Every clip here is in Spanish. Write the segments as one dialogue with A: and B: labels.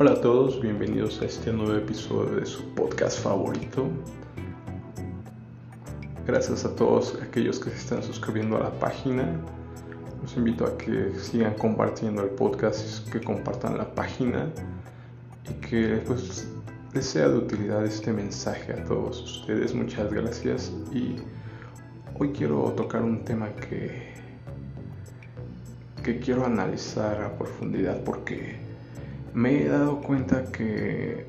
A: Hola a todos, bienvenidos a este nuevo episodio de su podcast favorito. Gracias a todos aquellos que se están suscribiendo a la página. Los invito a que sigan compartiendo el podcast, que compartan la página y que pues les sea de utilidad este mensaje a todos ustedes. Muchas gracias y hoy quiero tocar un tema que que quiero analizar a profundidad porque me he dado cuenta que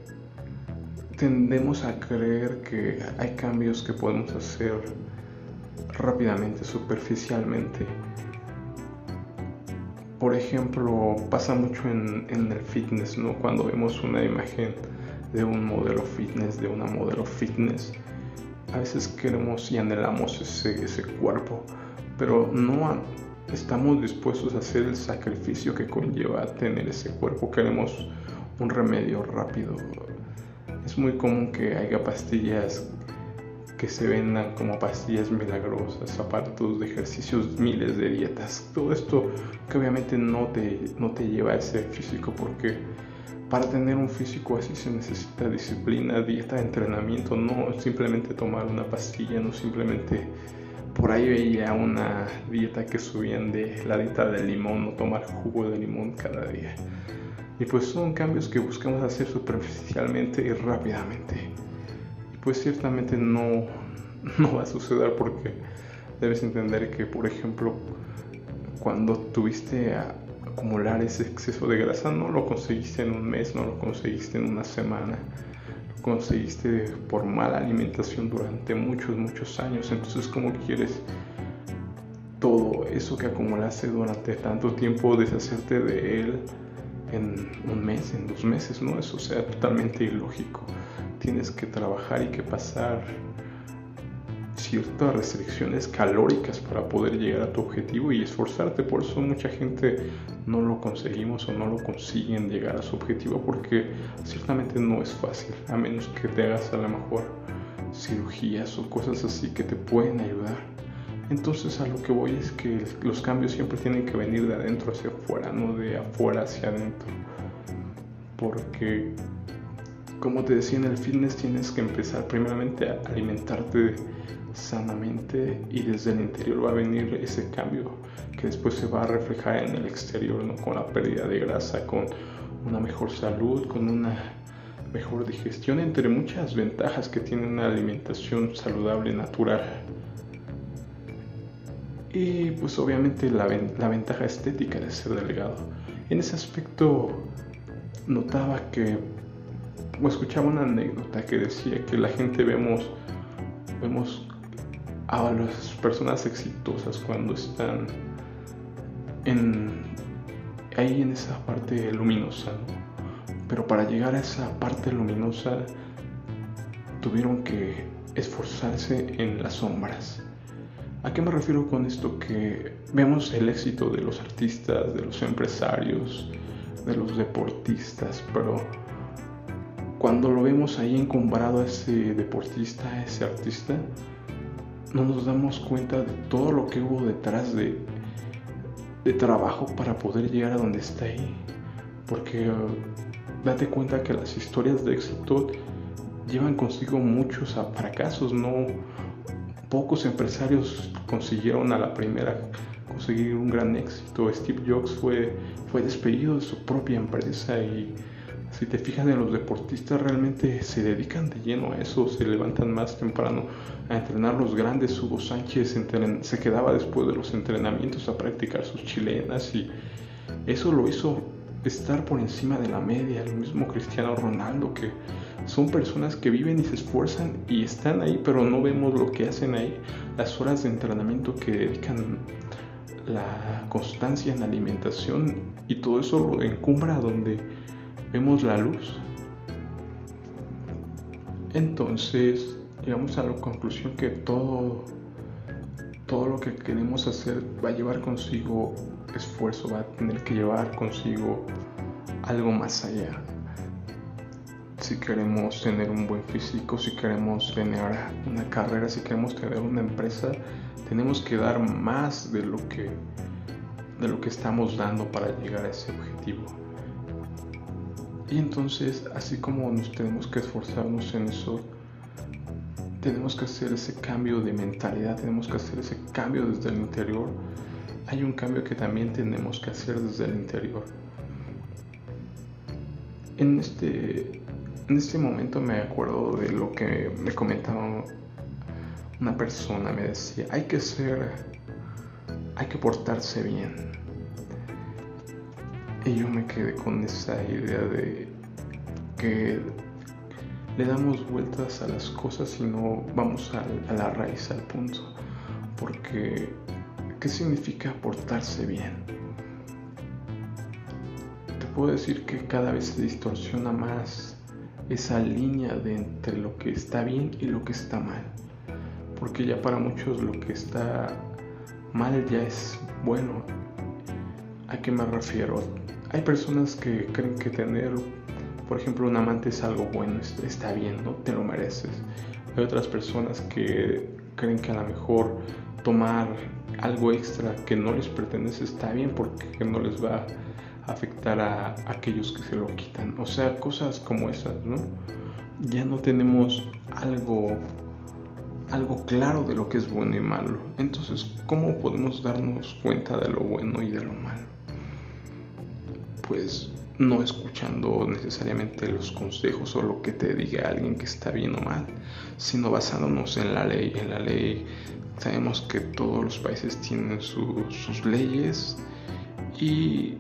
A: tendemos a creer que hay cambios que podemos hacer rápidamente, superficialmente. Por ejemplo, pasa mucho en, el fitness, ¿no? Cuando vemos una imagen de un modelo fitness, de una modelo fitness, a veces queremos y anhelamos ese, cuerpo, pero no, estamos dispuestos a hacer el sacrificio que conlleva tener ese cuerpo. Queremos un remedio rápido. Es muy común que haya pastillas que se vendan como pastillas milagrosas, aparatos de ejercicios, miles de dietas. Todo esto que obviamente no te, no te lleva a ese físico porque para tener un físico así se necesita disciplina, dieta, entrenamiento, no simplemente tomar una pastilla, no simplemente por ahí veía una dieta que subían de la dieta del limón o tomar jugo de limón cada día. Y pues son cambios que buscamos hacer superficialmente y rápidamente. Y pues ciertamente no, no va a suceder porque debes entender que, por ejemplo, cuando tuviste a acumular ese exceso de grasa, no lo conseguiste en un mes, no lo conseguiste en una semana conseguiste por mala alimentación durante muchos, muchos años. Entonces, ¿cómo quieres todo eso que acumulaste durante tanto tiempo deshacerte de él en un mes, en dos meses? No, eso sea totalmente ilógico. Tienes que trabajar y que pasar ciertas restricciones calóricas para poder llegar a tu objetivo y esforzarte. Por eso mucha gente no lo conseguimos o no lo consiguen llegar a su objetivo porque ciertamente no es fácil, a menos que te hagas a lo mejor cirugías o cosas así que te pueden ayudar. Entonces a lo que voy es que los cambios siempre tienen que venir de adentro hacia afuera, no de afuera hacia adentro. Porque, como te decía en el fitness, tienes que empezar primeramente a alimentarte sanamente y desde el interior va a venir ese cambio que después se va a reflejar en el exterior, con la pérdida de grasa, con una mejor salud, con una mejor digestión, entre muchas ventajas que tiene una alimentación saludable, natural. Y pues obviamente la, la ventaja estética de ser delgado. En ese aspecto notaba que, o escuchaba una anécdota que decía que la gente vemos, vemos a las personas exitosas cuando están ahí en esa parte luminosa. Pero para llegar a esa parte luminosa tuvieron que esforzarse en las sombras. ¿A qué me refiero con esto? Que vemos el éxito de los artistas, de los empresarios, de los deportistas, pero cuando lo vemos ahí encumbrado a ese deportista, ese artista, no nos damos cuenta de todo lo que hubo detrás de, de trabajo para poder llegar a donde está ahí. Porque uh, date cuenta que las historias de éxito llevan consigo muchos fracasos, no pocos empresarios consiguieron a la primera conseguir un gran éxito. Steve Jobs fue, fue despedido de su propia empresa y si te fijas en los deportistas realmente se dedican de lleno a eso, se levantan más temprano a entrenar los grandes. Hugo Sánchez se quedaba después de los entrenamientos a practicar sus chilenas y eso lo hizo estar por encima de la media. El mismo Cristiano Ronaldo que son personas que viven y se esfuerzan y están ahí, pero no vemos lo que hacen ahí, las horas de entrenamiento que dedican la constancia en la alimentación y todo eso lo encumbra donde vemos la luz. Entonces llegamos a la conclusión que todo, todo lo que queremos hacer va a llevar consigo esfuerzo, va a tener que llevar consigo algo más allá. Si queremos tener un buen físico, si queremos tener una carrera, si queremos tener una empresa, tenemos que dar más de lo que, de lo que estamos dando para llegar a ese objetivo. Y entonces, así como nos tenemos que esforzarnos en eso, tenemos que hacer ese cambio de mentalidad, tenemos que hacer ese cambio desde el interior. Hay un cambio que también tenemos que hacer desde el interior. En este, en este momento me acuerdo de lo que me comentaba una persona, me decía, hay que ser, hay que portarse bien. Y yo me quedé con esa idea de que le damos vueltas a las cosas y no vamos a, la raíz, al punto. Porque, ¿qué significa portarse bien? Te puedo decir que cada vez se distorsiona más esa línea de entre lo que está bien y lo que está mal. Porque ya para muchos lo que está mal ya es bueno. ¿A qué me refiero? Hay personas que creen que tener por ejemplo, un amante es algo bueno, está bien, ¿no? Te lo mereces. Hay otras personas que creen que a lo mejor tomar algo extra que no les pertenece está bien porque no les va a afectar a aquellos que se lo quitan. O sea, cosas como esas, ¿no? Ya no tenemos algo algo claro de lo que es bueno y malo. Entonces, ¿cómo podemos darnos cuenta de lo bueno y de lo malo? Pues no escuchando necesariamente los consejos o lo que te diga alguien que está bien o mal, sino basándonos en la ley. En la ley sabemos que todos los países tienen sus leyes y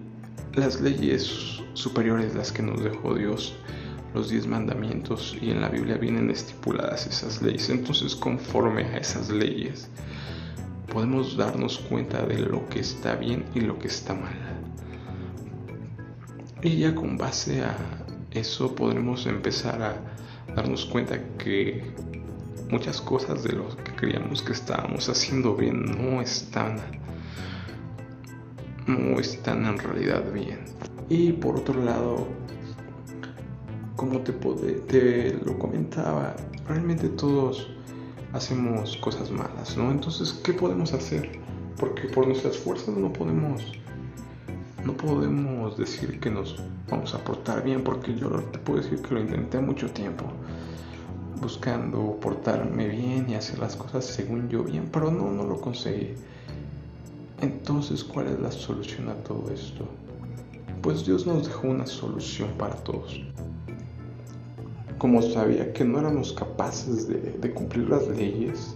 A: las leyes superiores, las que nos dejó Dios, los diez mandamientos y en la Biblia vienen estipuladas esas leyes. Entonces conforme a esas leyes podemos darnos cuenta de lo que está bien y lo que está mal. Y ya con base a eso podremos empezar a darnos cuenta que muchas cosas de lo que creíamos que estábamos haciendo bien no están no están en realidad bien. Y por otro lado, como te, te lo comentaba, realmente todos hacemos cosas malas, ¿no? Entonces, ¿qué podemos hacer? Porque por nuestras fuerzas no podemos no podemos decir que nos vamos a portar bien porque yo te puedo decir que lo intenté mucho tiempo buscando portarme bien y hacer las cosas según yo bien, pero no, no lo conseguí. Entonces, ¿cuál es la solución a todo esto? Pues Dios nos dejó una solución para todos. Como sabía que no éramos capaces de, de cumplir las leyes,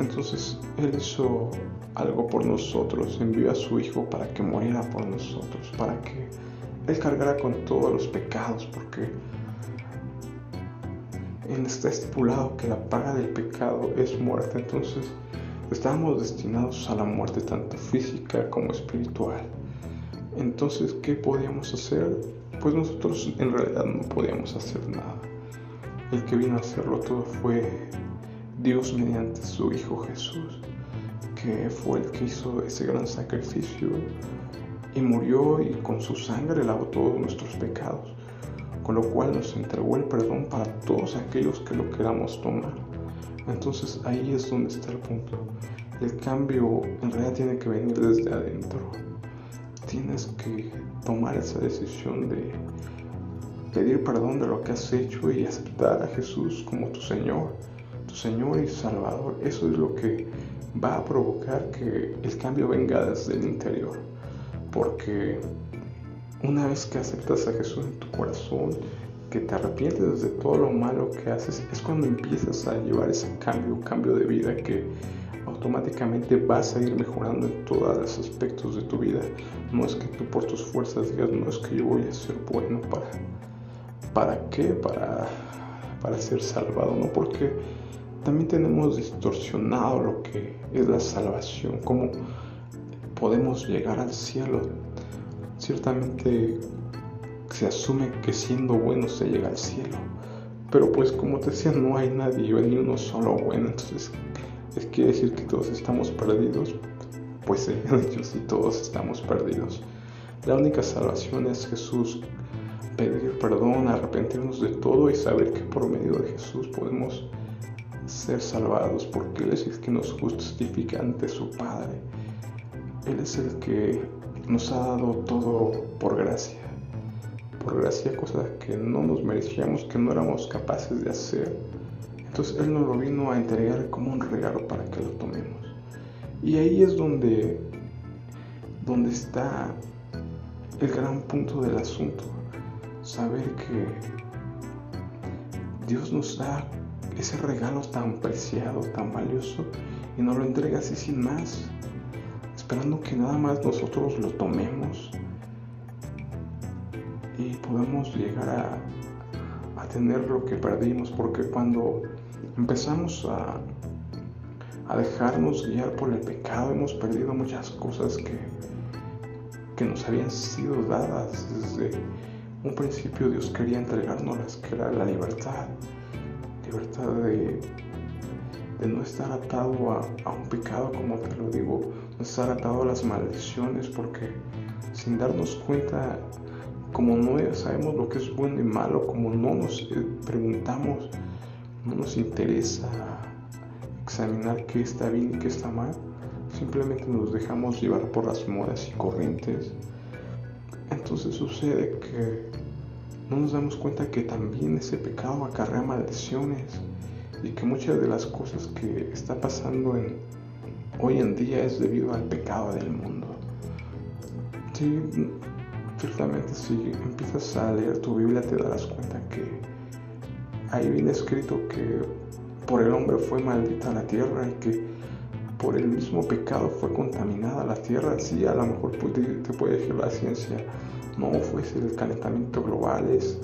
A: entonces Él hizo algo por nosotros, envió a su Hijo para que muriera por nosotros, para que Él cargara con todos los pecados, porque en está estipulado que la paga del pecado es muerte, entonces estábamos destinados a la muerte tanto física como espiritual. Entonces, ¿qué podíamos hacer? Pues nosotros en realidad no podíamos hacer nada. El que vino a hacerlo todo fue Dios mediante su Hijo Jesús que fue el que hizo ese gran sacrificio y murió y con su sangre lavó todos nuestros pecados, con lo cual nos entregó el perdón para todos aquellos que lo queramos tomar. Entonces ahí es donde está el punto. El cambio en realidad tiene que venir desde adentro. Tienes que tomar esa decisión de pedir perdón de lo que has hecho y aceptar a Jesús como tu Señor, Señor y Salvador. Eso es lo que va a provocar que el cambio venga desde el interior. Porque una vez que aceptas a Jesús en tu corazón, que te arrepientes de todo lo malo que haces, es cuando empiezas a llevar ese cambio, cambio de vida que automáticamente vas a ir mejorando en todos los aspectos de tu vida. No es que tú por tus fuerzas digas, no es que yo voy a ser bueno para... ¿Para qué? Para, para ser salvado, no porque también tenemos distorsionado lo que es la salvación, cómo podemos llegar al cielo. Ciertamente se asume que siendo bueno se llega al cielo, pero pues como te decía, no hay nadie, ni uno solo bueno, entonces es quiere decir que todos estamos perdidos. Pues en hecho sí, todos estamos perdidos. La única salvación es Jesús, pedir perdón, arrepentirnos de todo y saber que por medio de Jesús podemos ser salvados, porque Él es el que nos justifica ante su Padre. Él es el que nos ha dado todo por gracia, por gracia cosas que no nos merecíamos, que no éramos capaces de hacer. Entonces Él nos lo vino a entregar como un regalo para que lo tomemos. Y ahí es donde, donde está el gran punto del asunto. Saber que Dios nos da ese regalo tan preciado, tan valioso, y nos lo entrega así sin más, esperando que nada más nosotros lo tomemos y podamos llegar a, tener lo que perdimos, porque cuando empezamos a, a dejarnos guiar por el pecado, hemos perdido muchas cosas que, que nos habían sido dadas desde un principio. Dios quería entregarnos que era la libertad, de no estar atado a, a, un pecado, como te lo digo, no estar atado a las maldiciones, porque sin darnos cuenta, como no sabemos lo que es bueno y malo, como no nos eh, preguntamos, no nos interesa examinar qué está bien y qué está mal, simplemente nos dejamos llevar por las modas y corrientes. Entonces sucede que no nos damos cuenta que también ese pecado acarrea maldiciones y que muchas de las cosas que está pasando hoy en día es debido al pecado del mundo. Sí, ciertamente si empiezas a leer tu Biblia te darás cuenta que ahí viene escrito que por el hombre fue maldita la tierra y que por el mismo pecado fue contaminada la tierra. Sí, a lo mejor te puede decir la ciencia, no fue el calentamiento global, es,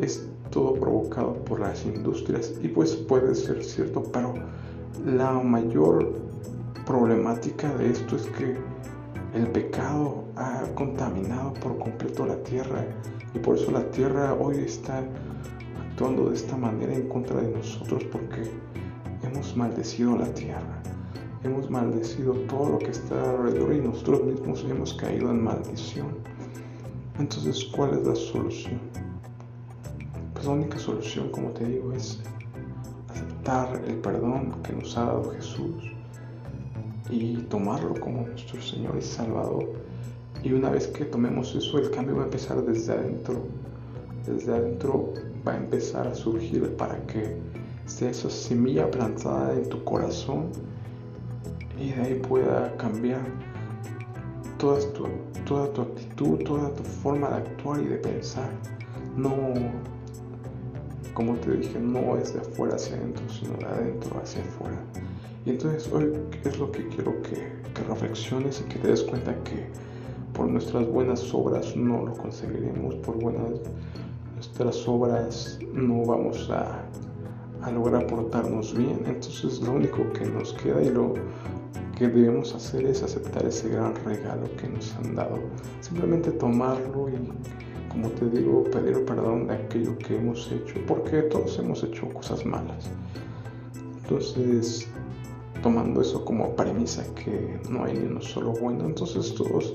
A: es todo provocado por las industrias y pues puede ser cierto, pero la mayor problemática de esto es que el pecado ha contaminado por completo la tierra y por eso la tierra hoy está actuando de esta manera en contra de nosotros porque hemos maldecido la tierra, hemos maldecido todo lo que está alrededor y nosotros mismos hemos caído en maldición. Entonces, ¿cuál es la solución? Pues la única solución, como te digo, es aceptar el perdón que nos ha dado Jesús y tomarlo como nuestro Señor y Salvador. Y una vez que tomemos eso, el cambio va a empezar desde adentro. Desde adentro va a empezar a surgir para que sea esa semilla plantada en tu corazón y de ahí pueda cambiar toda tu, toda tu actitud, toda tu forma de actuar y de pensar. No, como te dije, no es de afuera hacia adentro, sino de adentro hacia afuera. Y entonces hoy es lo que quiero que, que reflexiones y que te des cuenta que por nuestras buenas obras no lo conseguiremos, por buenas nuestras obras no vamos a, a lograr portarnos bien. Entonces lo único que nos queda y lo que debemos hacer es aceptar ese gran regalo que nos han dado. Simplemente tomarlo y, como te digo, pedir perdón de aquello que hemos hecho, porque todos hemos hecho cosas malas. Entonces, tomando eso como premisa que no hay ni uno solo bueno, entonces todos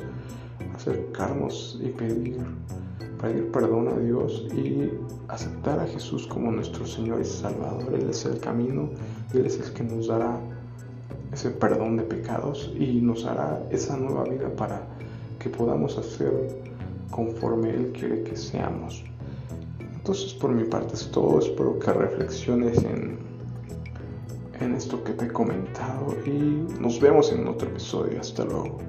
A: acercarnos y pedir pedir perdón a Dios y aceptar a Jesús como nuestro Señor y Salvador. Él es el camino, Él es el que nos dará ese perdón de pecados y nos hará esa nueva vida para que podamos hacer conforme Él quiere que seamos. Entonces por mi parte es todo, espero que reflexiones en, en esto que te he comentado y nos vemos en otro episodio. Hasta luego.